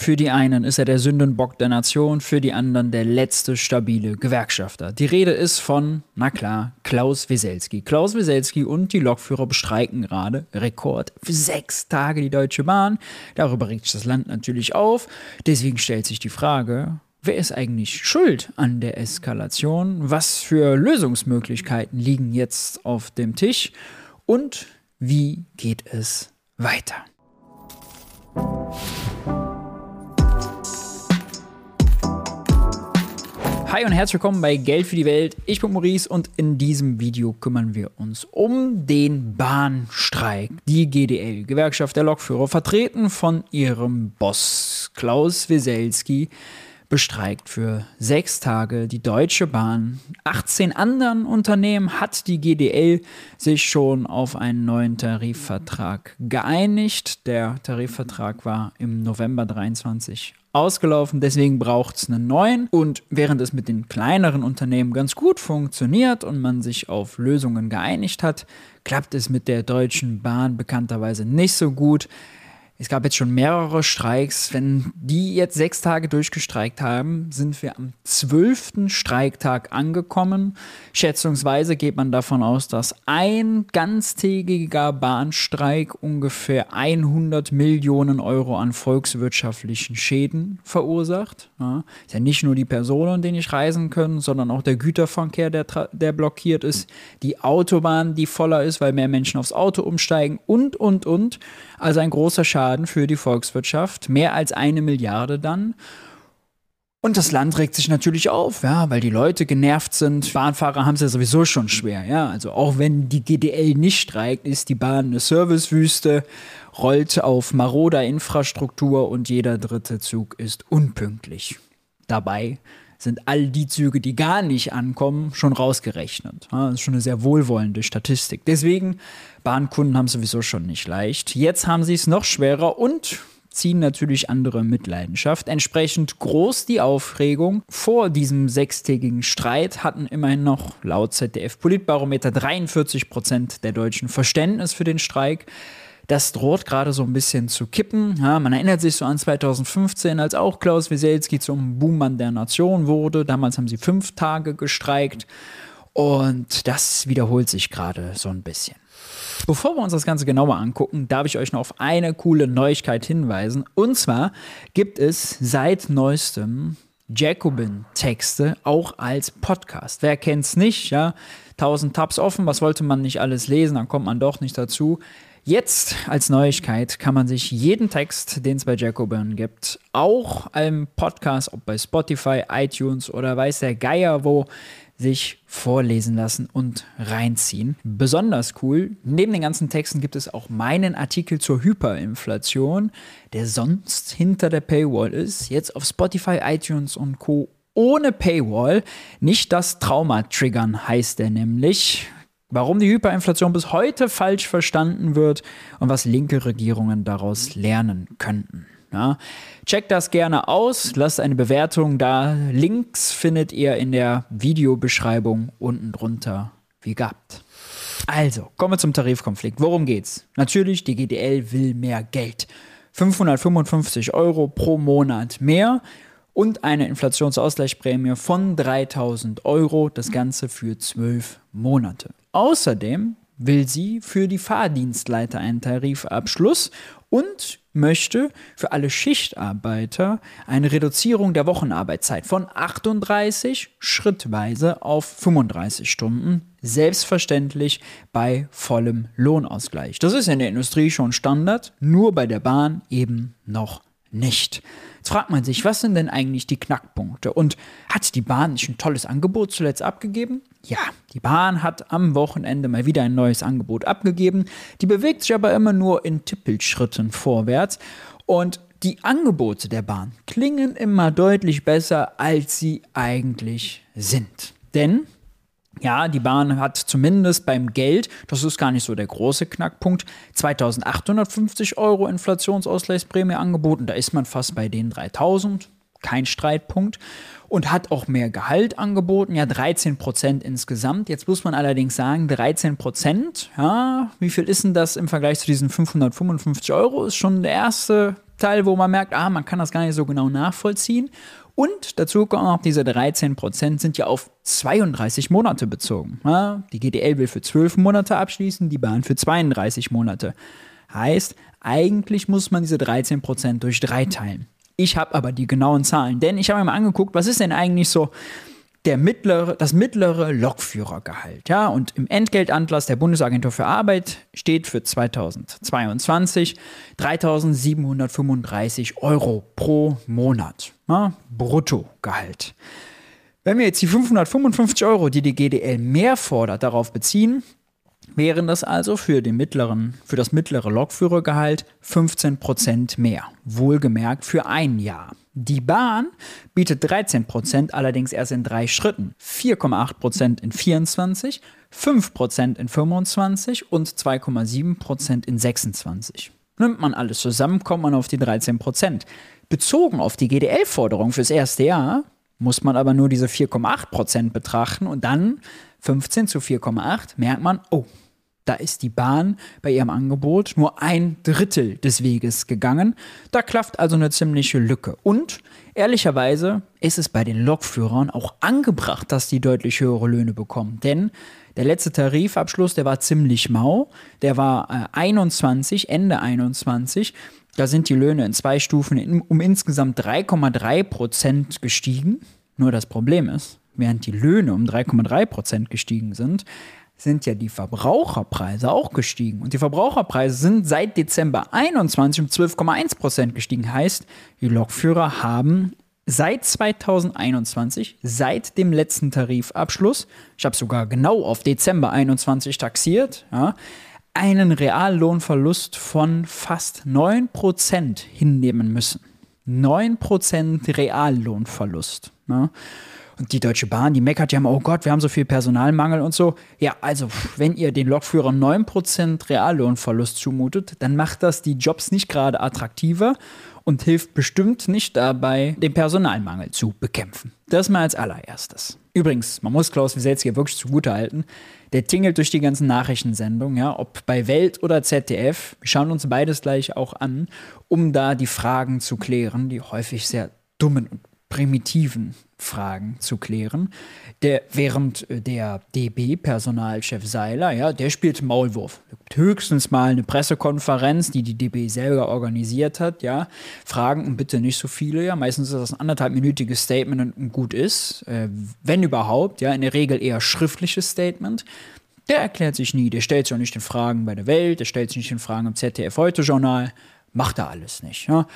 Für die einen ist er der Sündenbock der Nation, für die anderen der letzte stabile Gewerkschafter. Die Rede ist von, na klar, Klaus Wieselski. Klaus Wieselski und die Lokführer bestreiken gerade Rekord für sechs Tage die Deutsche Bahn. Darüber regt sich das Land natürlich auf. Deswegen stellt sich die Frage, Wer ist eigentlich schuld an der Eskalation? Was für Lösungsmöglichkeiten liegen jetzt auf dem Tisch? Und wie geht es weiter? Hi und herzlich willkommen bei Geld für die Welt. Ich bin Maurice und in diesem Video kümmern wir uns um den Bahnstreik. Die GDL, Gewerkschaft der Lokführer, vertreten von ihrem Boss Klaus Wieselski, bestreikt für sechs Tage die Deutsche Bahn. 18 anderen Unternehmen hat die GDL sich schon auf einen neuen Tarifvertrag geeinigt. Der Tarifvertrag war im November 23 ausgelaufen, deswegen braucht es einen neuen. Und während es mit den kleineren Unternehmen ganz gut funktioniert und man sich auf Lösungen geeinigt hat, klappt es mit der Deutschen Bahn bekannterweise nicht so gut. Es gab jetzt schon mehrere Streiks. Wenn die jetzt sechs Tage durchgestreikt haben, sind wir am zwölften Streiktag angekommen. Schätzungsweise geht man davon aus, dass ein ganztägiger Bahnstreik ungefähr 100 Millionen Euro an volkswirtschaftlichen Schäden verursacht. Ja, ist ja nicht nur die Personen, die nicht reisen können, sondern auch der Güterverkehr, der, der blockiert ist, die Autobahn, die voller ist, weil mehr Menschen aufs Auto umsteigen und, und, und. Also ein großer Schaden für die Volkswirtschaft, mehr als eine Milliarde dann. Und das Land regt sich natürlich auf, ja, weil die Leute genervt sind. Bahnfahrer haben es ja sowieso schon schwer, ja. Also auch wenn die GDL nicht streikt, ist die Bahn eine Servicewüste, rollt auf maroder Infrastruktur und jeder dritte Zug ist unpünktlich. Dabei sind all die Züge, die gar nicht ankommen, schon rausgerechnet. das ist schon eine sehr wohlwollende Statistik. Deswegen, Bahnkunden haben sowieso schon nicht leicht. Jetzt haben sie es noch schwerer und ziehen natürlich andere Mitleidenschaft. Entsprechend groß die Aufregung. Vor diesem sechstägigen Streit hatten immerhin noch laut ZDF Politbarometer 43 Prozent der Deutschen Verständnis für den Streik. Das droht gerade so ein bisschen zu kippen. Ja, man erinnert sich so an 2015, als auch Klaus Wieselski zum Buhmann der Nation wurde. Damals haben sie fünf Tage gestreikt. Und das wiederholt sich gerade so ein bisschen. Bevor wir uns das Ganze genauer angucken, darf ich euch noch auf eine coole Neuigkeit hinweisen. Und zwar gibt es seit neuestem Jacobin-Texte auch als Podcast. Wer kennt es nicht? Ja, 1000 Tabs offen, was wollte man nicht alles lesen, dann kommt man doch nicht dazu. Jetzt als Neuigkeit kann man sich jeden Text, den es bei Jacobin gibt, auch im Podcast, ob bei Spotify, iTunes oder weiß der Geier wo, sich vorlesen lassen und reinziehen. Besonders cool, neben den ganzen Texten gibt es auch meinen Artikel zur Hyperinflation, der sonst hinter der Paywall ist, jetzt auf Spotify, iTunes und Co. Ohne Paywall. Nicht das Trauma triggern heißt er nämlich warum die Hyperinflation bis heute falsch verstanden wird und was linke Regierungen daraus lernen könnten. Ja, checkt das gerne aus, lasst eine Bewertung da. Links findet ihr in der Videobeschreibung unten drunter, wie gehabt. Also, kommen wir zum Tarifkonflikt. Worum geht's? Natürlich, die GDL will mehr Geld. 555 Euro pro Monat mehr und eine Inflationsausgleichsprämie von 3000 Euro, das Ganze für zwölf Monate. Außerdem will sie für die Fahrdienstleiter einen Tarifabschluss und möchte für alle Schichtarbeiter eine Reduzierung der Wochenarbeitszeit von 38 schrittweise auf 35 Stunden, selbstverständlich bei vollem Lohnausgleich. Das ist in der Industrie schon Standard, nur bei der Bahn eben noch nicht. Jetzt fragt man sich, was sind denn eigentlich die Knackpunkte? Und hat die Bahn nicht ein tolles Angebot zuletzt abgegeben? Ja, die Bahn hat am Wochenende mal wieder ein neues Angebot abgegeben. Die bewegt sich aber immer nur in Tippelschritten vorwärts. Und die Angebote der Bahn klingen immer deutlich besser, als sie eigentlich sind. Denn ja, die Bahn hat zumindest beim Geld, das ist gar nicht so der große Knackpunkt, 2850 Euro Inflationsausgleichsprämie angeboten. Da ist man fast bei den 3000, kein Streitpunkt. Und hat auch mehr Gehalt angeboten, ja 13 Prozent insgesamt. Jetzt muss man allerdings sagen, 13 Prozent, ja, wie viel ist denn das im Vergleich zu diesen 555 Euro? Ist schon der erste Teil, wo man merkt, ah, man kann das gar nicht so genau nachvollziehen. Und dazu kommen auch diese 13 Prozent sind ja auf 32 Monate bezogen. Die GDL will für 12 Monate abschließen, die Bahn für 32 Monate. Heißt, eigentlich muss man diese 13 Prozent durch drei teilen. Ich habe aber die genauen Zahlen, denn ich habe mir mal angeguckt, was ist denn eigentlich so der mittlere, das mittlere Lokführergehalt. Ja, und im Entgeltanlass der Bundesagentur für Arbeit steht für 2022 3.735 Euro pro Monat. Ja, Bruttogehalt. Wenn wir jetzt die 555 Euro, die die GDL mehr fordert, darauf beziehen, wären das also für, den mittleren, für das mittlere Lokführergehalt 15% mehr. Wohlgemerkt für ein Jahr. Die Bahn bietet 13%, allerdings erst in drei Schritten. 4,8% in 24, 5% in 25 und 2,7% in 26. Nimmt man alles zusammen, kommt man auf die 13%. Bezogen auf die GDL-Forderung fürs erste Jahr muss man aber nur diese 4,8% betrachten und dann 15 zu 4,8 merkt man, oh, da ist die Bahn bei ihrem Angebot nur ein Drittel des Weges gegangen. Da klafft also eine ziemliche Lücke. Und ehrlicherweise ist es bei den Lokführern auch angebracht, dass die deutlich höhere Löhne bekommen. Denn der letzte Tarifabschluss, der war ziemlich mau. Der war äh, 21, Ende 21. Da sind die Löhne in zwei Stufen um insgesamt 3,3 Prozent gestiegen. Nur das Problem ist, während die Löhne um 3,3 Prozent gestiegen sind, sind ja die Verbraucherpreise auch gestiegen. Und die Verbraucherpreise sind seit Dezember 21 um 12,1 Prozent gestiegen. Heißt, die Lokführer haben seit 2021, seit dem letzten Tarifabschluss, ich habe sogar genau auf Dezember 21 taxiert, ja, einen Reallohnverlust von fast 9% hinnehmen müssen. 9% Reallohnverlust. Ja. Und die Deutsche Bahn, die meckert ja immer, oh Gott, wir haben so viel Personalmangel und so. Ja, also, wenn ihr den Lokführern 9% Reallohnverlust zumutet, dann macht das die Jobs nicht gerade attraktiver und hilft bestimmt nicht dabei, den Personalmangel zu bekämpfen. Das mal als allererstes. Übrigens, man muss Klaus Wieselski wirklich zugutehalten. Der tingelt durch die ganzen Nachrichtensendungen, ja, ob bei Welt oder ZDF. Wir schauen uns beides gleich auch an, um da die Fragen zu klären, die häufig sehr dummen und primitiven Fragen zu klären. Der, während äh, der DB-Personalchef Seiler, ja, der spielt Maulwurf. Höchstens mal eine Pressekonferenz, die die DB selber organisiert hat, ja. Fragen und bitte nicht so viele, ja. Meistens ist das ein anderthalbminütiges Statement und gut ist, äh, wenn überhaupt, ja. In der Regel eher schriftliches Statement. Der erklärt sich nie, der stellt sich auch nicht in Fragen bei der Welt, der stellt sich nicht in Fragen im ZDF-Heute-Journal. Macht er alles nicht, ja.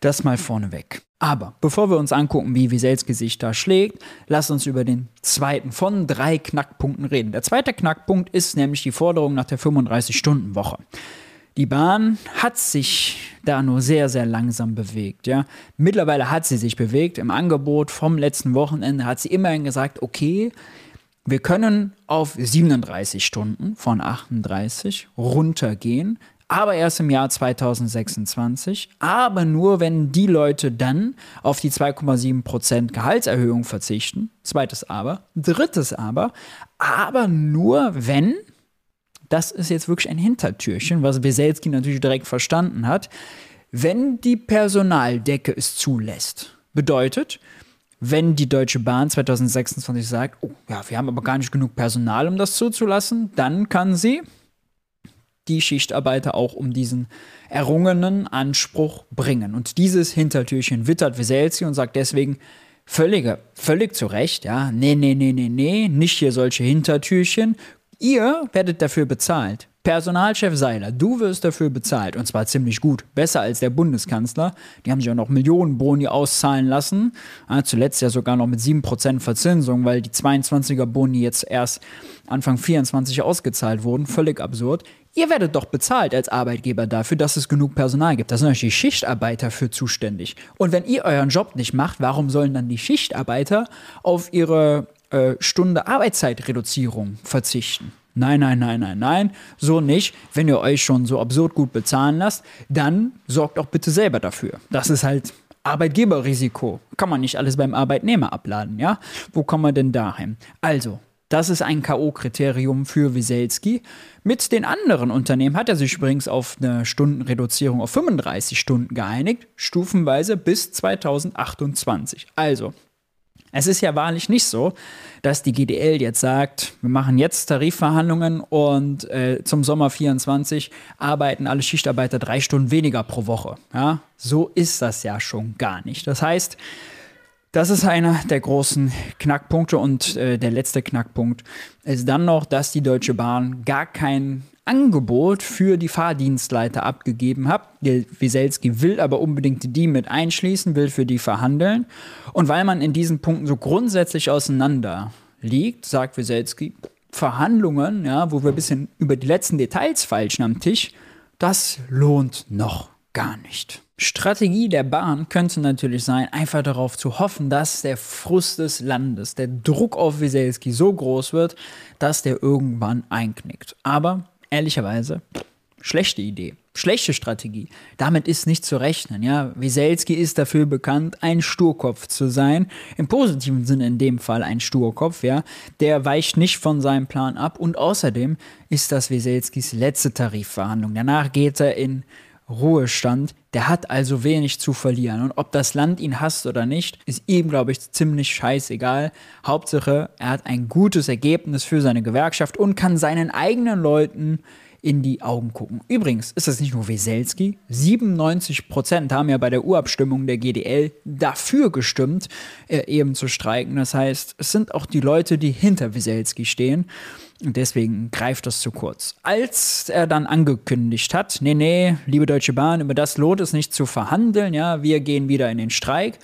Das mal vorneweg. Aber bevor wir uns angucken, wie Wiesels Gesicht da schlägt, lass uns über den zweiten von drei Knackpunkten reden. Der zweite Knackpunkt ist nämlich die Forderung nach der 35-Stunden-Woche. Die Bahn hat sich da nur sehr, sehr langsam bewegt. Ja. Mittlerweile hat sie sich bewegt. Im Angebot vom letzten Wochenende hat sie immerhin gesagt, okay, wir können auf 37 Stunden von 38 runtergehen aber erst im Jahr 2026. Aber nur, wenn die Leute dann auf die 2,7% Gehaltserhöhung verzichten. Zweites Aber. Drittes Aber. Aber nur, wenn, das ist jetzt wirklich ein Hintertürchen, was Weselski natürlich direkt verstanden hat, wenn die Personaldecke es zulässt. Bedeutet, wenn die Deutsche Bahn 2026 sagt, oh ja, wir haben aber gar nicht genug Personal, um das zuzulassen, dann kann sie die Schichtarbeiter auch um diesen errungenen Anspruch bringen. Und dieses Hintertürchen wittert Weselski und sagt deswegen völlig, völlig zu Recht, ja, nee, nee, nee, nee, nee, nicht hier solche Hintertürchen. Ihr werdet dafür bezahlt. Personalchef Seiler, du wirst dafür bezahlt und zwar ziemlich gut, besser als der Bundeskanzler. Die haben sich auch noch Millionen Boni auszahlen lassen, ja, zuletzt ja sogar noch mit 7% Verzinsung, weil die 22er Boni jetzt erst Anfang 24 ausgezahlt wurden, völlig absurd. Ihr werdet doch bezahlt als Arbeitgeber dafür, dass es genug Personal gibt. Da sind euch die Schichtarbeiter für zuständig. Und wenn ihr euren Job nicht macht, warum sollen dann die Schichtarbeiter auf ihre äh, Stunde Arbeitszeitreduzierung verzichten? Nein, nein, nein, nein, nein, so nicht. Wenn ihr euch schon so absurd gut bezahlen lasst, dann sorgt auch bitte selber dafür. Das ist halt Arbeitgeberrisiko. Kann man nicht alles beim Arbeitnehmer abladen, ja? Wo kommen wir denn dahin? Also, Das ist ein K.O.-Kriterium für Wieselski. Mit den anderen Unternehmen hat er sich übrigens auf eine Stundenreduzierung auf 35 Stunden geeinigt, stufenweise bis 2028. Also, es ist ja wahrlich nicht so, dass die GDL jetzt sagt, wir machen jetzt Tarifverhandlungen und äh, zum Sommer 24 arbeiten alle Schichtarbeiter drei Stunden weniger pro Woche. Ja, so ist das ja schon gar nicht. Das heißt, das ist einer der großen Knackpunkte und äh, der letzte Knackpunkt ist dann noch, dass die Deutsche Bahn gar kein Angebot für die Fahrdienstleiter abgegeben hat. Wieselski will aber unbedingt die mit einschließen, will für die verhandeln. Und weil man in diesen Punkten so grundsätzlich auseinander liegt, sagt Wieselski, Verhandlungen, ja, wo wir ein bisschen über die letzten Details falschen am Tisch, das lohnt noch gar nicht. Strategie der Bahn könnte natürlich sein, einfach darauf zu hoffen, dass der Frust des Landes, der Druck auf Wieselski so groß wird, dass der irgendwann einknickt. Aber ehrlicherweise, schlechte Idee. Schlechte Strategie. Damit ist nicht zu rechnen. Ja, Wieselski ist dafür bekannt, ein Sturkopf zu sein. Im positiven Sinne in dem Fall ein Sturkopf. Ja, der weicht nicht von seinem Plan ab. Und außerdem ist das Wieselskis letzte Tarifverhandlung. Danach geht er in Ruhestand. Der hat also wenig zu verlieren. Und ob das Land ihn hasst oder nicht, ist ihm, glaube ich, ziemlich scheißegal. Hauptsache, er hat ein gutes Ergebnis für seine Gewerkschaft und kann seinen eigenen Leuten in die Augen gucken. Übrigens ist das nicht nur Weselski. 97 Prozent haben ja bei der Urabstimmung der GDL dafür gestimmt, äh, eben zu streiken. Das heißt, es sind auch die Leute, die hinter Weselski stehen. Und deswegen greift das zu kurz. Als er dann angekündigt hat, nee, nee, liebe Deutsche Bahn, über das lohnt es nicht zu verhandeln, ja, wir gehen wieder in den Streik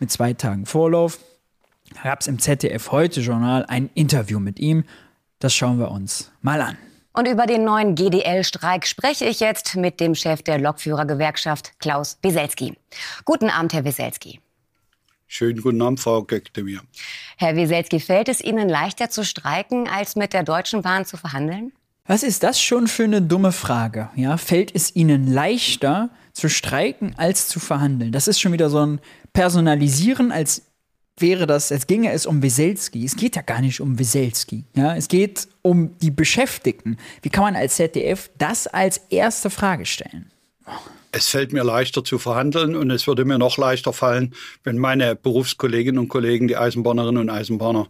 mit zwei Tagen Vorlauf, gab es im ZDF heute Journal ein Interview mit ihm. Das schauen wir uns mal an. Und über den neuen GDL-Streik spreche ich jetzt mit dem Chef der Lokführergewerkschaft, Klaus Wieselski. Guten Abend, Herr Wieselski. Schönen guten Abend, Frau Göktemir. Herr Wieselski, fällt es Ihnen leichter zu streiken, als mit der Deutschen Bahn zu verhandeln? Was ist das schon für eine dumme Frage? Ja, fällt es Ihnen leichter zu streiken als zu verhandeln? Das ist schon wieder so ein Personalisieren, als wäre das, als ginge es um Weselski. Es geht ja gar nicht um Weselski. Ja, es geht um die Beschäftigten. Wie kann man als ZDF das als erste Frage stellen? Es fällt mir leichter zu verhandeln und es würde mir noch leichter fallen, wenn meine Berufskolleginnen und Kollegen, die Eisenbahnerinnen und Eisenbahner,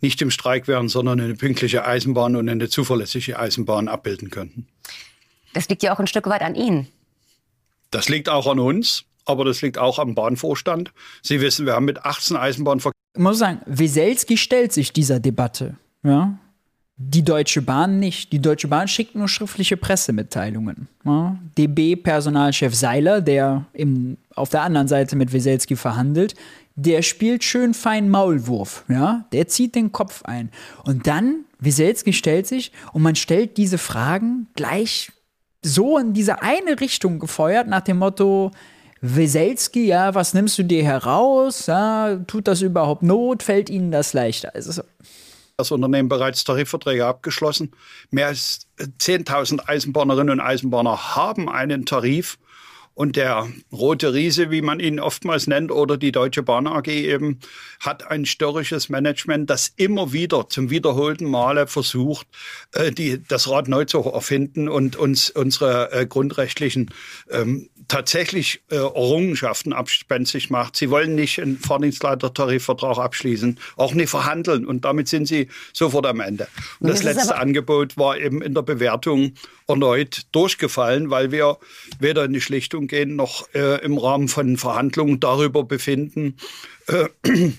nicht im Streik wären, sondern eine pünktliche Eisenbahn und eine zuverlässige Eisenbahn abbilden könnten. Das liegt ja auch ein Stück weit an Ihnen. Das liegt auch an uns, aber das liegt auch am Bahnvorstand. Sie wissen, wir haben mit 18 Eisenbahnverkehr. Ich muss sagen, Weselski stellt sich dieser Debatte. Ja? Die Deutsche Bahn nicht. Die Deutsche Bahn schickt nur schriftliche Pressemitteilungen. Ja? DB-Personalchef Seiler, der im, auf der anderen Seite mit Weselski verhandelt, der spielt schön fein Maulwurf. Ja? Der zieht den Kopf ein. Und dann, Weselski stellt sich und man stellt diese Fragen gleich so in diese eine Richtung gefeuert, nach dem Motto, Weselski, ja, was nimmst du dir heraus? Ja, tut das überhaupt Not? Fällt Ihnen das leichter? Also, das Unternehmen bereits Tarifverträge abgeschlossen. Mehr als 10.000 Eisenbahnerinnen und Eisenbahner haben einen Tarif. Und der rote Riese, wie man ihn oftmals nennt, oder die Deutsche Bahn AG eben, hat ein störrisches Management, das immer wieder zum wiederholten Male versucht, äh, die, das Rad neu zu erfinden und uns unsere äh, grundrechtlichen ähm, tatsächlich äh, Errungenschaften abspenstig macht. Sie wollen nicht einen Fahrdienstleiter-Tarifvertrag abschließen, auch nicht verhandeln und damit sind sie sofort am Ende. Und das, das letzte Angebot war eben in der Bewertung erneut durchgefallen, weil wir weder in die Schlichtung gehen noch äh, im Rahmen von Verhandlungen darüber befinden, äh,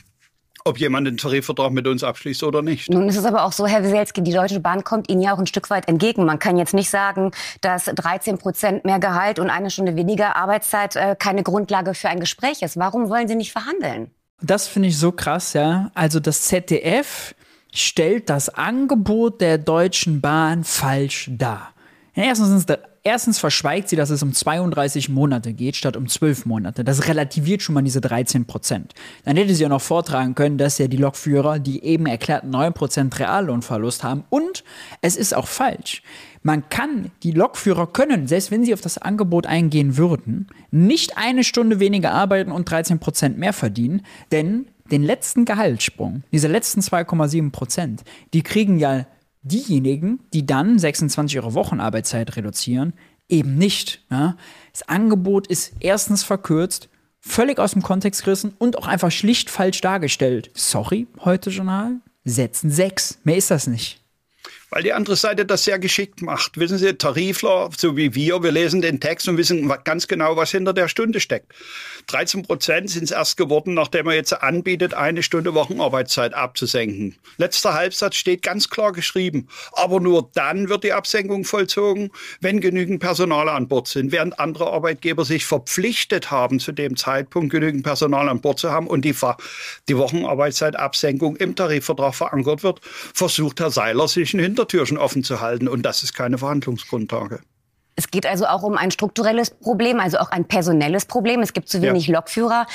ob jemand einen Tarifvertrag mit uns abschließt oder nicht. Nun ist es aber auch so, Herr Wieselski, die Deutsche Bahn kommt Ihnen ja auch ein Stück weit entgegen. Man kann jetzt nicht sagen, dass 13 Prozent mehr Gehalt und eine Stunde weniger Arbeitszeit äh, keine Grundlage für ein Gespräch ist. Warum wollen Sie nicht verhandeln? Das finde ich so krass, ja. Also das ZDF stellt das Angebot der Deutschen Bahn falsch dar. Erstens Erstens verschweigt sie, dass es um 32 Monate geht, statt um 12 Monate. Das relativiert schon mal diese 13 Prozent. Dann hätte sie ja noch vortragen können, dass ja die Lokführer die eben erklärten 9 Prozent Reallohnverlust haben. Und es ist auch falsch. Man kann, die Lokführer können, selbst wenn sie auf das Angebot eingehen würden, nicht eine Stunde weniger arbeiten und 13 Prozent mehr verdienen, denn den letzten Gehaltssprung, diese letzten 2,7 Prozent, die kriegen ja diejenigen, die dann 26 Euro Wochenarbeitszeit reduzieren, eben nicht. Ja? Das Angebot ist erstens verkürzt, völlig aus dem Kontext gerissen und auch einfach schlicht falsch dargestellt. Sorry, heute Journal, setzen sechs. Mehr ist das nicht weil die andere Seite das sehr geschickt macht. Wissen Sie, Tarifler, so wie wir, wir lesen den Text und wissen ganz genau, was hinter der Stunde steckt. 13 Prozent sind es erst geworden, nachdem er jetzt anbietet, eine Stunde Wochenarbeitszeit abzusenken. Letzter Halbsatz steht ganz klar geschrieben. Aber nur dann wird die Absenkung vollzogen, wenn genügend Personal an Bord sind, während andere Arbeitgeber sich verpflichtet haben, zu dem Zeitpunkt genügend Personal an Bord zu haben und die, die Wochenarbeitszeitabsenkung im Tarifvertrag verankert wird, versucht Herr Seiler sich Hinter Hintertürchen offen zu halten. Und das ist keine Verhandlungsgrundlage. Es geht also auch um ein strukturelles Problem, also auch ein personelles Problem. Es gibt zu wenig ja. Lokführer.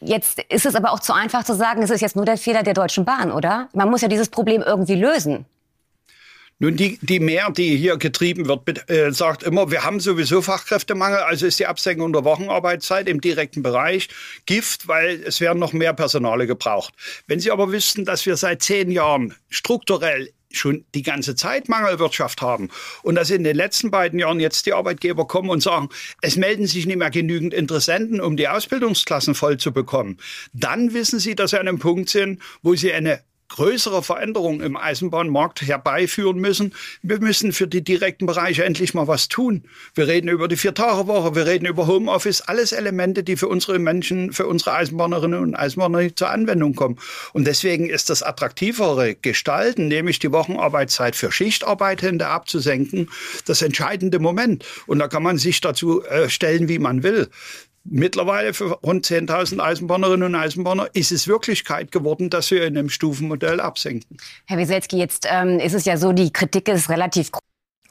Jetzt ist es aber auch zu einfach zu sagen, es ist jetzt nur der Fehler der Deutschen Bahn, oder? Man muss ja dieses Problem irgendwie lösen. Nun, die, die Mehr, die hier getrieben wird, äh, sagt immer, wir haben sowieso Fachkräftemangel, also ist die Absenkung der Wochenarbeitszeit im direkten Bereich Gift, weil es werden noch mehr Personale gebraucht. Wenn Sie aber wüssten, dass wir seit zehn Jahren strukturell schon die ganze Zeit Mangelwirtschaft haben. Und dass in den letzten beiden Jahren jetzt die Arbeitgeber kommen und sagen, es melden sich nicht mehr genügend Interessenten, um die Ausbildungsklassen voll zu bekommen, dann wissen Sie, dass Sie an einem Punkt sind, wo Sie eine größere Veränderungen im Eisenbahnmarkt herbeiführen müssen. Wir müssen für die direkten Bereiche endlich mal was tun. Wir reden über die Vier-Tage-Woche, wir reden über Homeoffice, alles Elemente, die für unsere Menschen, für unsere Eisenbahnerinnen und Eisenbahner zur Anwendung kommen. Und deswegen ist das attraktivere Gestalten, nämlich die Wochenarbeitszeit für Schichtarbeitende abzusenken, das entscheidende Moment. Und da kann man sich dazu äh, stellen, wie man will. Mittlerweile für rund 10.000 Eisenbahnerinnen und Eisenbahner ist es Wirklichkeit geworden, dass wir in einem Stufenmodell absenken. Herr Wieselski, jetzt ähm, ist es ja so, die Kritik ist relativ groß.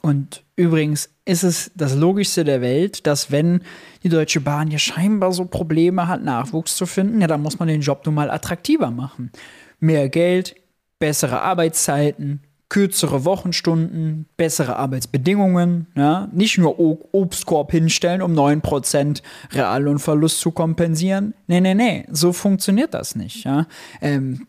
Und übrigens ist es das Logischste der Welt, dass wenn die Deutsche Bahn ja scheinbar so Probleme hat, Nachwuchs zu finden, ja, dann muss man den Job nun mal attraktiver machen. Mehr Geld, bessere Arbeitszeiten, kürzere Wochenstunden, bessere Arbeitsbedingungen, ja, nicht nur Obstkorb hinstellen, um 9% Reallohnverlust zu kompensieren. Nee, nee, nee, so funktioniert das nicht. Ja. Ähm,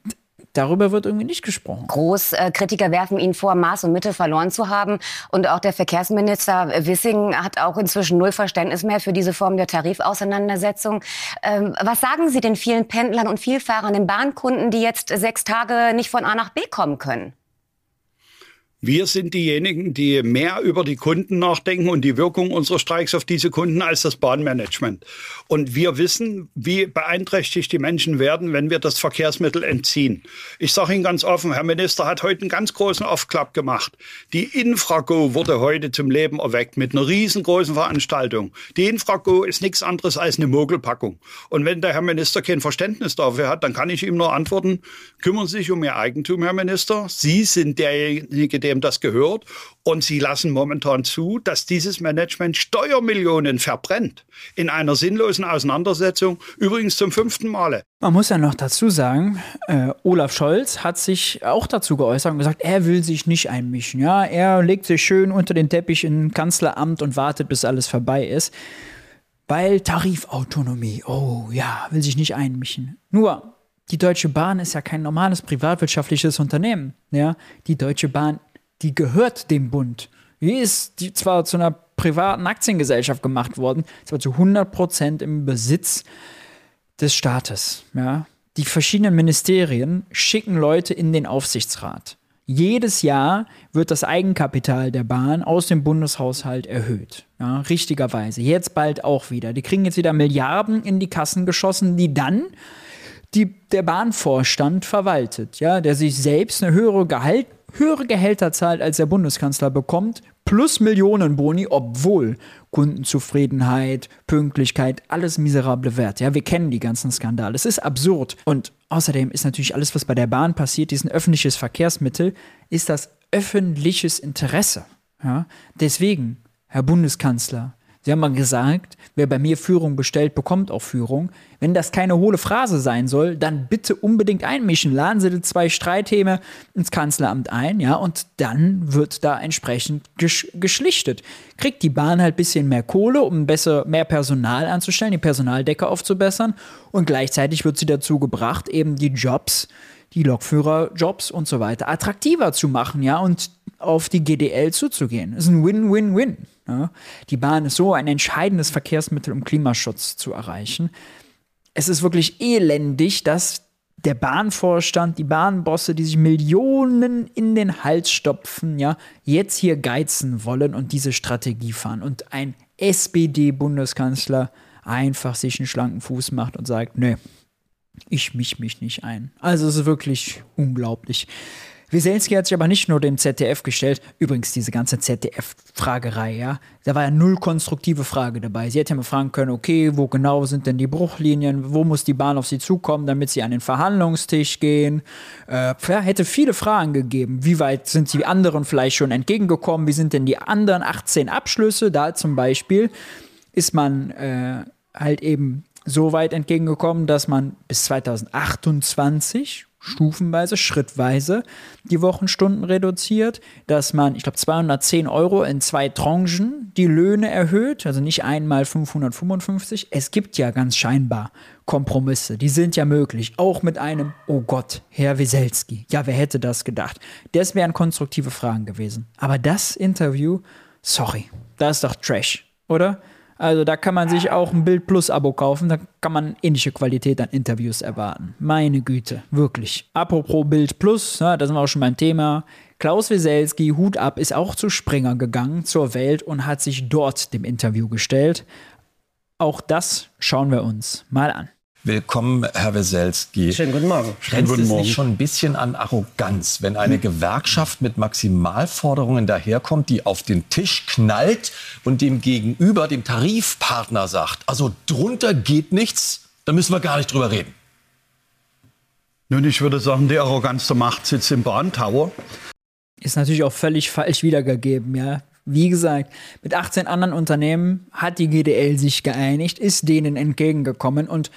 Darüber wird irgendwie nicht gesprochen. Großkritiker werfen ihn vor, Maß und Mitte verloren zu haben. Und auch der Verkehrsminister Wissing hat auch inzwischen null Verständnis mehr für diese Form der Tarifauseinandersetzung. Ähm, was sagen Sie den vielen Pendlern und Vielfahrern, den Bahnkunden, die jetzt sechs Tage nicht von A nach B kommen können? Wir sind diejenigen, die mehr über die Kunden nachdenken und die Wirkung unserer Streiks auf diese Kunden als das Bahnmanagement. Und wir wissen, wie beeinträchtigt die Menschen werden, wenn wir das Verkehrsmittel entziehen. Ich sage Ihnen ganz offen, Herr Minister hat heute einen ganz großen Aufklapp gemacht. Die Infrago wurde heute zum Leben erweckt mit einer riesengroßen Veranstaltung. Die Infrago ist nichts anderes als eine Mogelpackung. Und wenn der Herr Minister kein Verständnis dafür hat, dann kann ich ihm nur antworten, kümmern Sie sich um Ihr Eigentum, Herr Minister. Sie sind derjenige, der wem das gehört. Und sie lassen momentan zu, dass dieses Management Steuermillionen verbrennt in einer sinnlosen Auseinandersetzung, übrigens zum fünften Male. Man muss ja noch dazu sagen, äh, Olaf Scholz hat sich auch dazu geäußert und gesagt, er will sich nicht einmischen. Ja, er legt sich schön unter den Teppich im Kanzleramt und wartet, bis alles vorbei ist. Weil Tarifautonomie, oh ja, will sich nicht einmischen. Nur, die Deutsche Bahn ist ja kein normales privatwirtschaftliches Unternehmen. Ja? Die Deutsche Bahn die gehört dem Bund. Die ist die zwar zu einer privaten Aktiengesellschaft gemacht worden, ist aber zu 100 Prozent im Besitz des Staates. Ja? Die verschiedenen Ministerien schicken Leute in den Aufsichtsrat. Jedes Jahr wird das Eigenkapital der Bahn aus dem Bundeshaushalt erhöht. Ja, richtigerweise. Jetzt bald auch wieder. Die kriegen jetzt wieder Milliarden in die Kassen geschossen, die dann die, der Bahnvorstand verwaltet, ja, der sich selbst eine höhere Gehalt, höhere Gehälter zahlt, als der Bundeskanzler bekommt, plus Millionenboni, obwohl Kundenzufriedenheit, Pünktlichkeit, alles miserable Wert. Ja, wir kennen die ganzen Skandale. Es ist absurd. Und außerdem ist natürlich alles, was bei der Bahn passiert, diesen öffentliches Verkehrsmittel, ist das öffentliches Interesse. Ja, deswegen, Herr Bundeskanzler, Sie haben mal gesagt, wer bei mir Führung bestellt, bekommt auch Führung. Wenn das keine hohle Phrase sein soll, dann bitte unbedingt einmischen. Laden Sie die zwei Streithäme ins Kanzleramt ein, ja, und dann wird da entsprechend gesch geschlichtet. Kriegt die Bahn halt ein bisschen mehr Kohle, um besser mehr Personal anzustellen, die Personaldecke aufzubessern und gleichzeitig wird sie dazu gebracht, eben die Jobs, die Lokführerjobs und so weiter attraktiver zu machen, ja, und auf die GDL zuzugehen. Das ist ein Win-Win-Win. Ja. Die Bahn ist so ein entscheidendes Verkehrsmittel, um Klimaschutz zu erreichen. Es ist wirklich elendig, dass der Bahnvorstand, die Bahnbosse, die sich Millionen in den Hals stopfen, ja, jetzt hier geizen wollen und diese Strategie fahren. Und ein SPD-Bundeskanzler einfach sich einen schlanken Fuß macht und sagt, nö, ich misch mich nicht ein. Also es ist wirklich unglaublich. Wieselski hat sich aber nicht nur dem ZDF gestellt, übrigens diese ganze ZDF-Fragerei, ja, da war ja null konstruktive Frage dabei. Sie hätte ja mal fragen können, okay, wo genau sind denn die Bruchlinien, wo muss die Bahn auf sie zukommen, damit sie an den Verhandlungstisch gehen. Äh, hätte viele Fragen gegeben. Wie weit sind die anderen vielleicht schon entgegengekommen? Wie sind denn die anderen 18 Abschlüsse? Da zum Beispiel ist man äh, halt eben so weit entgegengekommen, dass man bis 2028 stufenweise, schrittweise die Wochenstunden reduziert, dass man, ich glaube, 210 Euro in zwei Tranchen die Löhne erhöht, also nicht einmal 555. Es gibt ja ganz scheinbar Kompromisse, die sind ja möglich, auch mit einem, oh Gott, Herr Wieselski. Ja, wer hätte das gedacht? Das wären konstruktive Fragen gewesen. Aber das Interview, sorry, das ist doch Trash, oder? Also da kann man sich auch ein Bild Plus Abo kaufen, da kann man ähnliche Qualität an Interviews erwarten. Meine Güte, wirklich. Apropos Bild Plus, ja, da sind auch schon beim Thema. Klaus Wieselski, Hut ab, ist auch zu Springer gegangen zur Welt und hat sich dort dem Interview gestellt. Auch das schauen wir uns mal an. Willkommen, Herr Weselski. Schönen guten Morgen. Grenzt es nicht schon ein bisschen an Arroganz, wenn eine Gewerkschaft mit Maximalforderungen daherkommt, die auf den Tisch knallt und dem Gegenüber, dem Tarifpartner sagt, also drunter geht nichts, da müssen wir gar nicht drüber reden? Nun, ich würde sagen, die Arroganz der Macht sitzt im Bahntower. Ist natürlich auch völlig falsch wiedergegeben, ja. Wie gesagt, mit 18 anderen Unternehmen hat die GDL sich geeinigt, ist denen entgegengekommen und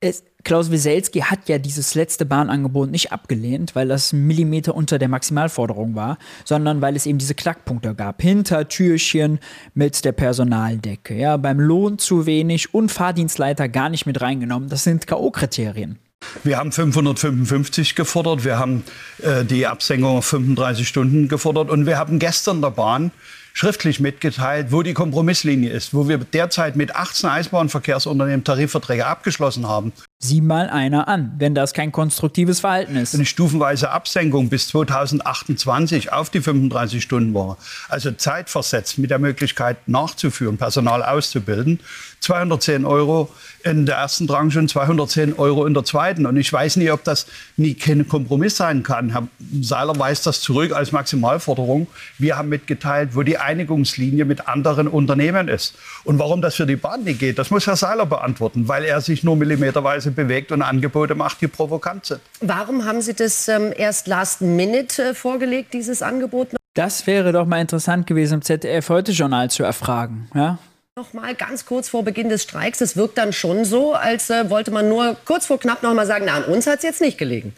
es, Klaus Wieselski hat ja dieses letzte Bahnangebot nicht abgelehnt, weil das ein Millimeter unter der Maximalforderung war, sondern weil es eben diese Knackpunkte gab. Hintertürchen mit der Personaldecke. Ja, beim Lohn zu wenig und Fahrdienstleiter gar nicht mit reingenommen. Das sind K.O.-Kriterien. Wir haben 555 gefordert, wir haben äh, die Absenkung auf 35 Stunden gefordert und wir haben gestern der Bahn schriftlich mitgeteilt, wo die Kompromisslinie ist, wo wir derzeit mit 18 Eisenbahnverkehrsunternehmen Tarifverträge abgeschlossen haben. Sieh mal einer an, wenn das kein konstruktives Verhalten ist. Eine stufenweise Absenkung bis 2028 auf die 35-Stunden-Woche. Also zeitversetzt mit der Möglichkeit nachzuführen, Personal auszubilden. 210 Euro in der ersten Tranche und 210 Euro in der zweiten. Und ich weiß nicht, ob das nie kein Kompromiss sein kann. Herr Seiler weist das zurück als Maximalforderung. Wir haben mitgeteilt, wo die Einigungslinie mit anderen Unternehmen ist. Und warum das für die Bahn nicht geht, das muss Herr Seiler beantworten, weil er sich nur millimeterweise bewegt und Angebote macht, die provokant sind. Warum haben Sie das ähm, erst last minute äh, vorgelegt, dieses Angebot? Das wäre doch mal interessant gewesen, im ZDF-Heute-Journal zu erfragen. Ja? Noch mal ganz kurz vor Beginn des Streiks. Es wirkt dann schon so, als äh, wollte man nur kurz vor knapp noch mal sagen, na, an uns hat es jetzt nicht gelegen.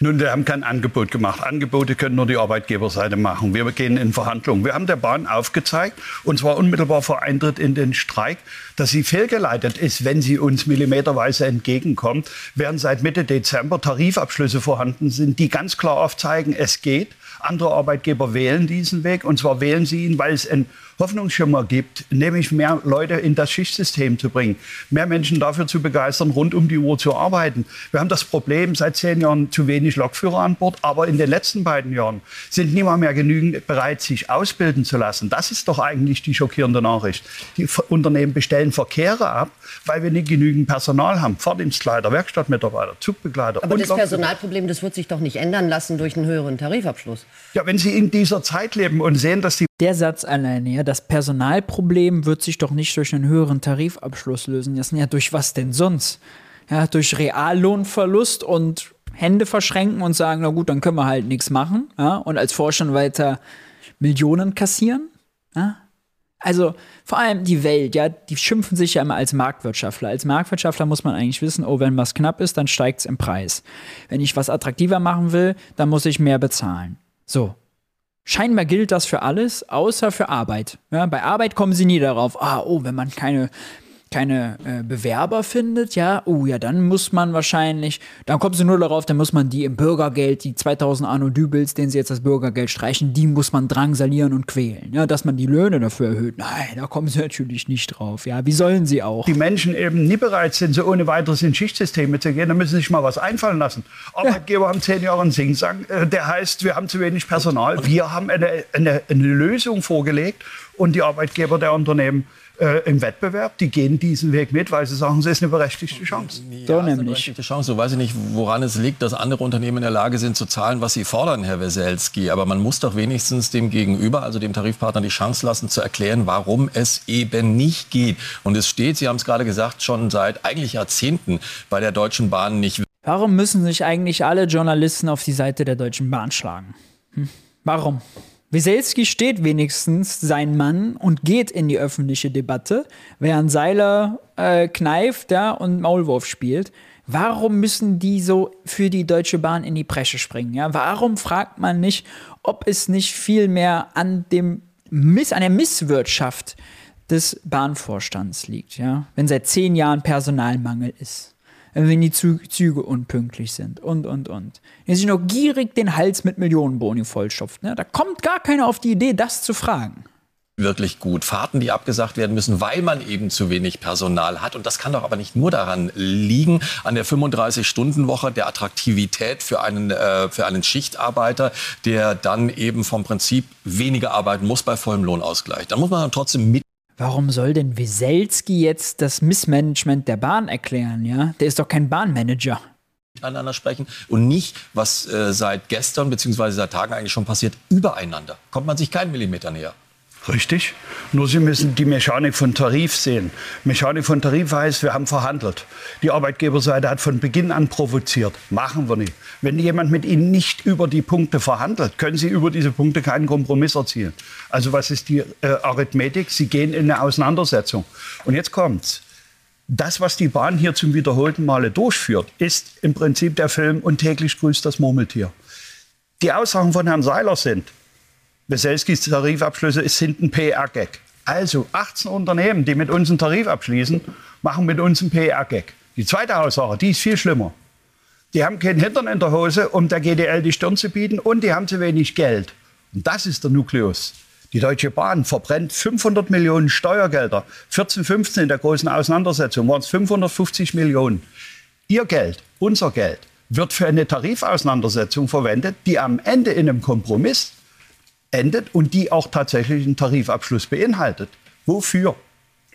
Nun, wir haben kein Angebot gemacht. Angebote können nur die Arbeitgeberseite machen. Wir gehen in Verhandlungen. Wir haben der Bahn aufgezeigt, und zwar unmittelbar vor Eintritt in den Streik, dass sie fehlgeleitet ist, wenn sie uns millimeterweise entgegenkommt, während seit Mitte Dezember Tarifabschlüsse vorhanden sind, die ganz klar aufzeigen, es geht. Andere Arbeitgeber wählen diesen Weg, und zwar wählen sie ihn, weil es ein Hoffnungsschimmer gibt, nämlich mehr Leute in das Schichtsystem zu bringen, mehr Menschen dafür zu begeistern, rund um die Uhr zu arbeiten. Wir haben das Problem seit zehn Jahren zu wenig Lokführer an Bord, aber in den letzten beiden Jahren sind niemand mehr genügend bereit, sich ausbilden zu lassen. Das ist doch eigentlich die schockierende Nachricht. Die Unternehmen bestellen Verkehre ab, weil wir nicht genügend Personal haben. Fahrdienstleiter, Werkstattmitarbeiter, Zugbegleiter. Aber das Personalproblem, das wird sich doch nicht ändern lassen durch einen höheren Tarifabschluss. Ja, wenn Sie in dieser Zeit leben und sehen, dass die der Satz alleine, ja, das Personalproblem wird sich doch nicht durch einen höheren Tarifabschluss lösen. Das sind ja durch was denn sonst? Ja, durch Reallohnverlust und Hände verschränken und sagen, na gut, dann können wir halt nichts machen. Ja, und als Vorstand weiter Millionen kassieren. Ja? Also vor allem die Welt, ja, die schimpfen sich ja immer als Marktwirtschaftler. Als Marktwirtschaftler muss man eigentlich wissen, oh, wenn was knapp ist, dann steigt es im Preis. Wenn ich was attraktiver machen will, dann muss ich mehr bezahlen. So. Scheinbar gilt das für alles, außer für Arbeit. Ja, bei Arbeit kommen sie nie darauf, ah, oh, wenn man keine keine äh, Bewerber findet, ja, oh ja, dann muss man wahrscheinlich, dann kommt sie nur darauf, dann muss man die im Bürgergeld, die 2000 Arno Dübels, denen sie jetzt das Bürgergeld streichen, die muss man drangsalieren und quälen. Ja, dass man die Löhne dafür erhöht, nein, da kommen sie natürlich nicht drauf. Ja, wie sollen sie auch? Die Menschen eben nie bereit sind, so ohne weiteres in Schichtsysteme zu gehen, dann müssen sie sich mal was einfallen lassen. Arbeitgeber ja. haben zehn Jahre einen Singsang, äh, der heißt, wir haben zu wenig Personal. Wir haben eine, eine, eine Lösung vorgelegt und die Arbeitgeber der Unternehmen äh, im Wettbewerb, die gehen diesen Weg mit, weil sie sagen, es ist eine berechtigte Chance. Ja, so nämlich. Eine berechtigte Chance. So weiß ich nicht, woran es liegt, dass andere Unternehmen in der Lage sind zu zahlen, was sie fordern, Herr Weselski. Aber man muss doch wenigstens dem Gegenüber, also dem Tarifpartner, die Chance lassen, zu erklären, warum es eben nicht geht. Und es steht, Sie haben es gerade gesagt, schon seit eigentlich Jahrzehnten bei der Deutschen Bahn nicht. Warum müssen sich eigentlich alle Journalisten auf die Seite der Deutschen Bahn schlagen? Hm? Warum? Wieselski steht wenigstens sein Mann und geht in die öffentliche Debatte, während Seiler äh, kneift ja, und Maulwurf spielt. Warum müssen die so für die Deutsche Bahn in die Bresche springen? Ja? Warum fragt man nicht, ob es nicht viel mehr an, an der Misswirtschaft des Bahnvorstands liegt, ja? wenn seit zehn Jahren Personalmangel ist? Wenn die Züge unpünktlich sind und, und, und. Wenn sich noch gierig den Hals mit Millionenboni vollstopft, ne? da kommt gar keiner auf die Idee, das zu fragen wirklich gut. Fahrten, die abgesagt werden müssen, weil man eben zu wenig Personal hat. Und das kann doch aber nicht nur daran liegen, an der 35-Stunden-Woche, der Attraktivität für einen, äh, für einen Schichtarbeiter, der dann eben vom Prinzip weniger arbeiten muss bei vollem Lohnausgleich. Da muss man dann trotzdem mit Warum soll denn Wieselski jetzt das Missmanagement der Bahn erklären? Ja? Der ist doch kein Bahnmanager. Miteinander sprechen und nicht, was äh, seit gestern bzw. seit Tagen eigentlich schon passiert, übereinander. Kommt man sich keinen Millimeter näher. Richtig. Nur Sie müssen die Mechanik von Tarif sehen. Mechanik von Tarif heißt, wir haben verhandelt. Die Arbeitgeberseite hat von Beginn an provoziert. Machen wir nicht. Wenn jemand mit Ihnen nicht über die Punkte verhandelt, können Sie über diese Punkte keinen Kompromiss erzielen. Also was ist die äh, Arithmetik? Sie gehen in eine Auseinandersetzung. Und jetzt kommt's. Das, was die Bahn hier zum wiederholten Male durchführt, ist im Prinzip der Film Und täglich grüßt das Murmeltier. Die Aussagen von Herrn Seiler sind, Weselskis Tarifabschlüsse sind ein PR-Gag. Also 18 Unternehmen, die mit uns einen Tarif abschließen, machen mit uns einen PR-Gag. Die zweite Aussage, die ist viel schlimmer. Die haben keinen Hintern in der Hose, um der GDL die Stirn zu bieten und die haben zu wenig Geld. Und das ist der Nukleus. Die Deutsche Bahn verbrennt 500 Millionen Steuergelder. 14, 15 in der großen Auseinandersetzung waren es 550 Millionen. Ihr Geld, unser Geld, wird für eine Tarifauseinandersetzung verwendet, die am Ende in einem Kompromiss endet und die auch tatsächlich einen Tarifabschluss beinhaltet. Wofür?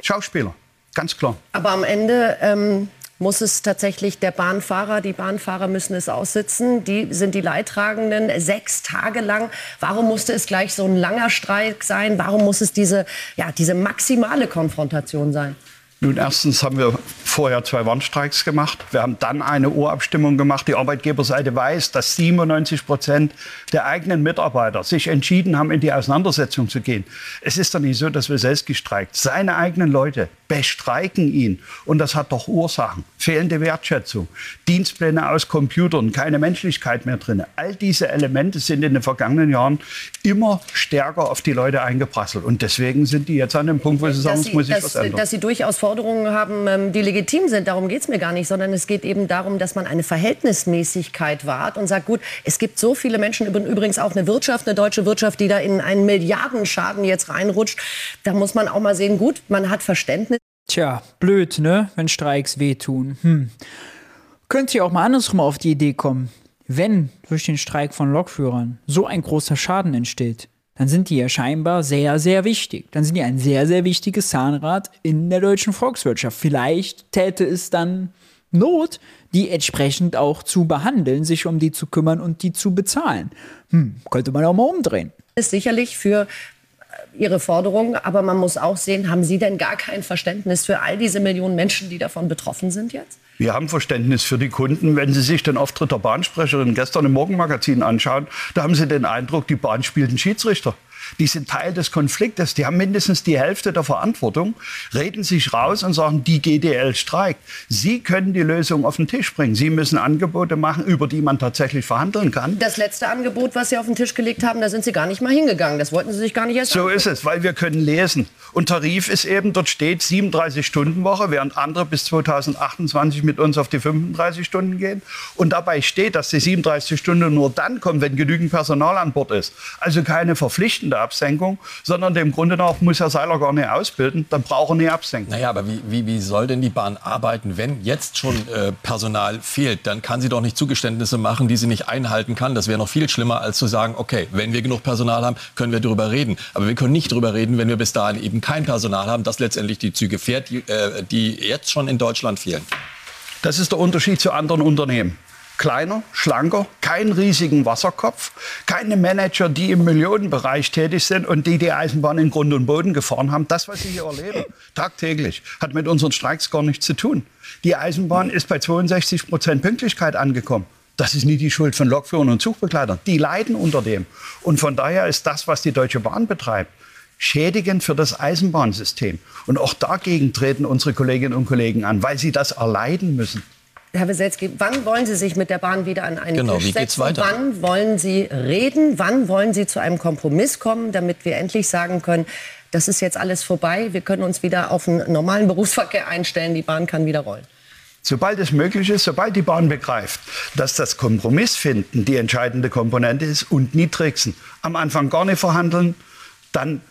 Schauspieler, ganz klar. Aber am Ende ähm, muss es tatsächlich der Bahnfahrer, die Bahnfahrer müssen es aussitzen. Die sind die Leidtragenden sechs Tage lang. Warum musste es gleich so ein langer Streik sein? Warum muss es diese, ja, diese maximale Konfrontation sein? Nun, erstens haben wir vorher zwei Warnstreiks gemacht. Wir haben dann eine Urabstimmung gemacht. Die Arbeitgeberseite weiß, dass 97 Prozent der eigenen Mitarbeiter sich entschieden haben, in die Auseinandersetzung zu gehen. Es ist doch nicht so, dass Weselski streikt. Seine eigenen Leute bestreiken ihn. Und das hat doch Ursachen. Fehlende Wertschätzung, Dienstpläne aus Computern, keine Menschlichkeit mehr drin. All diese Elemente sind in den vergangenen Jahren immer stärker auf die Leute eingeprasselt. Und deswegen sind die jetzt an dem Punkt, wo sie sagen, es muss sich was ändern. Dass sie durchaus Forderungen haben, ähm, die legitim sind. Darum geht es mir gar nicht, sondern es geht eben darum, dass man eine Verhältnismäßigkeit wahrt und sagt, gut, es gibt so viele Menschen, übrigens auch eine Wirtschaft, eine deutsche Wirtschaft, die da in einen Milliardenschaden jetzt reinrutscht. Da muss man auch mal sehen, gut, man hat Verständnis. Tja, blöd, ne, wenn Streiks wehtun. Hm. Könnt ihr auch mal andersrum auf die Idee kommen. Wenn durch den Streik von Lokführern so ein großer Schaden entsteht, dann sind die ja scheinbar sehr, sehr wichtig. Dann sind die ein sehr, sehr wichtiges Zahnrad in der deutschen Volkswirtschaft. Vielleicht täte es dann Not, die entsprechend auch zu behandeln, sich um die zu kümmern und die zu bezahlen. Hm, könnte man auch mal umdrehen. Ist sicherlich für Ihre Forderungen, aber man muss auch sehen, haben Sie denn gar kein Verständnis für all diese Millionen Menschen, die davon betroffen sind jetzt? Wir haben Verständnis für die Kunden. Wenn Sie sich den Auftritt der Bahnsprecherin gestern im Morgenmagazin anschauen, da haben Sie den Eindruck, die Bahn spielt einen Schiedsrichter. Die sind Teil des Konfliktes. Die haben mindestens die Hälfte der Verantwortung, reden sich raus und sagen, die GDL streikt. Sie können die Lösung auf den Tisch bringen. Sie müssen Angebote machen, über die man tatsächlich verhandeln kann. Das letzte Angebot, was Sie auf den Tisch gelegt haben, da sind Sie gar nicht mal hingegangen. Das wollten Sie sich gar nicht erst So angucken. ist es, weil wir können lesen. Und Tarif ist eben, dort steht 37-Stunden-Woche, während andere bis 2028 mit uns auf die 35 Stunden gehen. Und dabei steht, dass die 37 Stunden nur dann kommen, wenn genügend Personal an Bord ist. Also keine verpflichtende Absenkung, sondern dem Grunde nach muss Herr Seiler gar nicht ausbilden, dann braucht er nie absenken. Naja, aber wie, wie, wie soll denn die Bahn arbeiten, wenn jetzt schon äh, Personal fehlt? Dann kann sie doch nicht Zugeständnisse machen, die sie nicht einhalten kann. Das wäre noch viel schlimmer, als zu sagen, okay, wenn wir genug Personal haben, können wir darüber reden. Aber wir können nicht darüber reden, wenn wir bis dahin eben kein Personal haben, das letztendlich die Züge fährt, die, äh, die jetzt schon in Deutschland fehlen. Das ist der Unterschied zu anderen Unternehmen. Kleiner, schlanker, keinen riesigen Wasserkopf, keine Manager, die im Millionenbereich tätig sind und die die Eisenbahn in Grund und Boden gefahren haben. Das, was Sie hier erleben, tagtäglich, hat mit unseren Streiks gar nichts zu tun. Die Eisenbahn ist bei 62 Prozent Pünktlichkeit angekommen. Das ist nie die Schuld von Lokführern und Zugbegleitern. Die leiden unter dem. Und von daher ist das, was die Deutsche Bahn betreibt, schädigend für das Eisenbahnsystem. Und auch dagegen treten unsere Kolleginnen und Kollegen an, weil sie das erleiden müssen. Herr Weselski, wann wollen Sie sich mit der Bahn wieder an einen Genau, Tisch wie setzen? geht's weiter? Wann wollen Sie reden? Wann wollen Sie zu einem Kompromiss kommen, damit wir endlich sagen können, das ist jetzt alles vorbei, wir können uns wieder auf einen normalen Berufsverkehr einstellen, die Bahn kann wieder rollen? Sobald es möglich ist, sobald die Bahn begreift, dass das Kompromissfinden die entscheidende Komponente ist und nie tricksen. Am Anfang gar nicht verhandeln, dann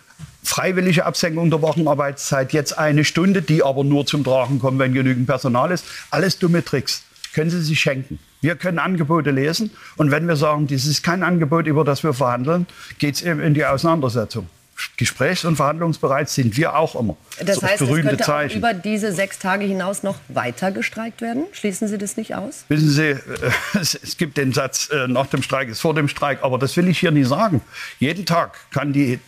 freiwillige Absenkung der Wochenarbeitszeit, jetzt eine Stunde, die aber nur zum Tragen kommt, wenn genügend Personal ist. Alles dumme Tricks. Können Sie sich schenken. Wir können Angebote lesen und wenn wir sagen, dies ist kein Angebot, über das wir verhandeln, geht es eben in die Auseinandersetzung. Gesprächs- und verhandlungsbereit sind wir auch immer. Das ist heißt, es könnte Zeichen. über diese sechs Tage hinaus noch weiter gestreikt werden? Schließen Sie das nicht aus? Wissen Sie, äh, es, es gibt den Satz, äh, nach dem Streik ist vor dem Streik, aber das will ich hier nicht sagen. Jeden Tag kann die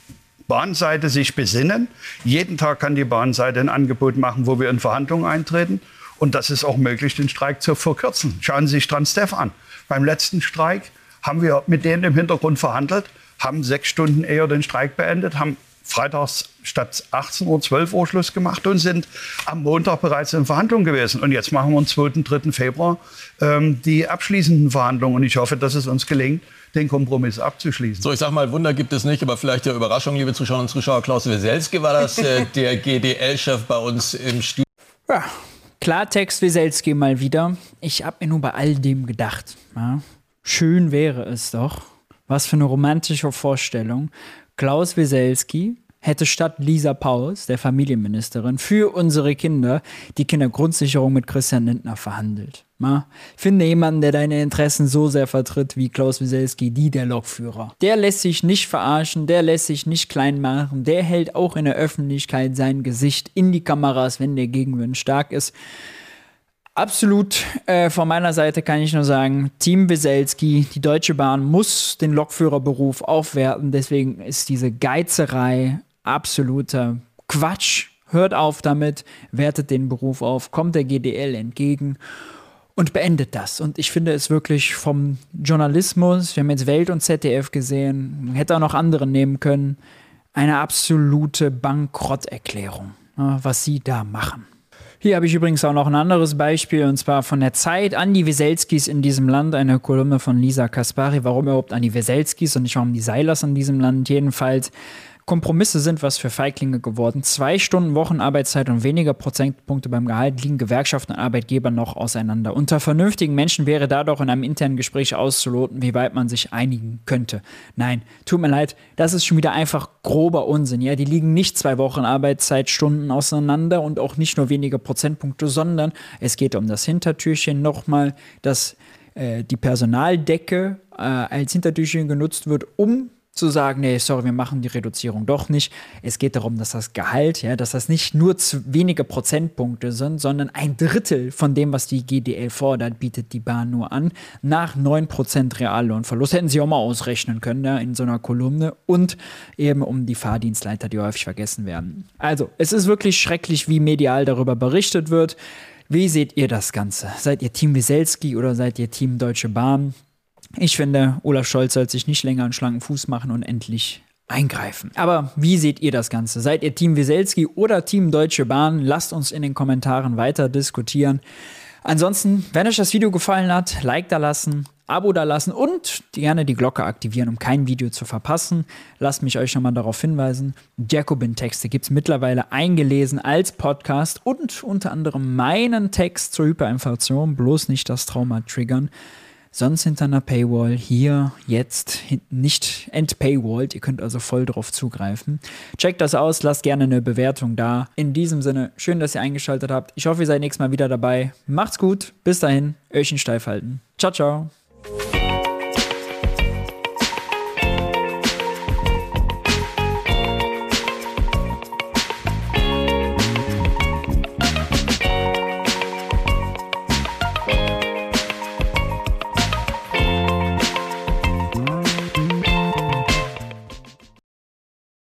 Bahnseite sich besinnen. Jeden Tag kann die Bahnseite ein Angebot machen, wo wir in Verhandlungen eintreten. Und das ist auch möglich, den Streik zu verkürzen. Schauen Sie sich Transdev an. Beim letzten Streik haben wir mit denen im Hintergrund verhandelt, haben sechs Stunden eher den Streik beendet, haben freitags statt 18 Uhr 12 Uhr Schluss gemacht und sind am Montag bereits in Verhandlungen gewesen. Und jetzt machen wir am 2. 3. Februar ähm, die abschließenden Verhandlungen. Und ich hoffe, dass es uns gelingt, den Kompromiss abzuschließen. So, ich sag mal, Wunder gibt es nicht, aber vielleicht der Überraschung, liebe Zuschauerinnen und Zuschauer. Klaus Weselski war das, äh, der GDL-Chef bei uns im Studio. Ja, Klartext Weselski mal wieder. Ich hab mir nur bei all dem gedacht. Ja, schön wäre es doch. Was für eine romantische Vorstellung. Klaus Weselski hätte statt Lisa Paus, der Familienministerin, für unsere Kinder die Kindergrundsicherung mit Christian Lindner verhandelt. Ma, finde jemanden, der deine Interessen so sehr vertritt wie Klaus Wieselski, die der Lokführer. Der lässt sich nicht verarschen, der lässt sich nicht klein machen, der hält auch in der Öffentlichkeit sein Gesicht in die Kameras, wenn der Gegenwind stark ist. Absolut äh, von meiner Seite kann ich nur sagen, Team Wieselski, die Deutsche Bahn muss den Lokführerberuf aufwerten, deswegen ist diese Geizerei absoluter Quatsch. Hört auf damit, wertet den Beruf auf, kommt der GDL entgegen und beendet das. Und ich finde es wirklich vom Journalismus, wir haben jetzt Welt und ZDF gesehen, hätte auch noch andere nehmen können, eine absolute Bankrotterklärung, ja, was sie da machen. Hier habe ich übrigens auch noch ein anderes Beispiel, und zwar von der Zeit an die Weselskis in diesem Land, eine Kolumne von Lisa Kaspari. Warum überhaupt an die Weselskis und nicht warum die Seilers in diesem Land? Jedenfalls, Kompromisse sind was für Feiglinge geworden. Zwei Stunden Wochenarbeitszeit und weniger Prozentpunkte beim Gehalt liegen Gewerkschaften und Arbeitgeber noch auseinander. Unter vernünftigen Menschen wäre dadurch in einem internen Gespräch auszuloten, wie weit man sich einigen könnte. Nein, tut mir leid, das ist schon wieder einfach grober Unsinn. Ja, die liegen nicht zwei Wochen Arbeitszeitstunden auseinander und auch nicht nur weniger Prozentpunkte, sondern es geht um das Hintertürchen nochmal, dass äh, die Personaldecke äh, als Hintertürchen genutzt wird, um zu sagen, nee, sorry, wir machen die Reduzierung doch nicht. Es geht darum, dass das Gehalt, ja, dass das nicht nur wenige Prozentpunkte sind, sondern ein Drittel von dem, was die GDL fordert, bietet die Bahn nur an. Nach 9% Reallohnverlust hätten sie auch mal ausrechnen können, ja, in so einer Kolumne. Und eben um die Fahrdienstleiter, die häufig vergessen werden. Also, es ist wirklich schrecklich, wie medial darüber berichtet wird. Wie seht ihr das Ganze? Seid ihr Team Wieselski oder seid ihr Team Deutsche Bahn? Ich finde, Olaf Scholz sollte sich nicht länger einen schlanken Fuß machen und endlich eingreifen. Aber wie seht ihr das Ganze? Seid ihr Team Wieselski oder Team Deutsche Bahn? Lasst uns in den Kommentaren weiter diskutieren. Ansonsten, wenn euch das Video gefallen hat, Like da lassen, Abo da lassen und gerne die Glocke aktivieren, um kein Video zu verpassen. Lasst mich euch nochmal darauf hinweisen. Jacobin-Texte gibt es mittlerweile eingelesen als Podcast und unter anderem meinen Text zur Hyperinflation, bloß nicht das Trauma triggern sonst hinter einer Paywall. Hier jetzt nicht entpaywalled. Ihr könnt also voll drauf zugreifen. Checkt das aus, lasst gerne eine Bewertung da. In diesem Sinne, schön, dass ihr eingeschaltet habt. Ich hoffe, ihr seid nächstes Mal wieder dabei. Macht's gut. Bis dahin, Öhrchen steif halten. Ciao, ciao.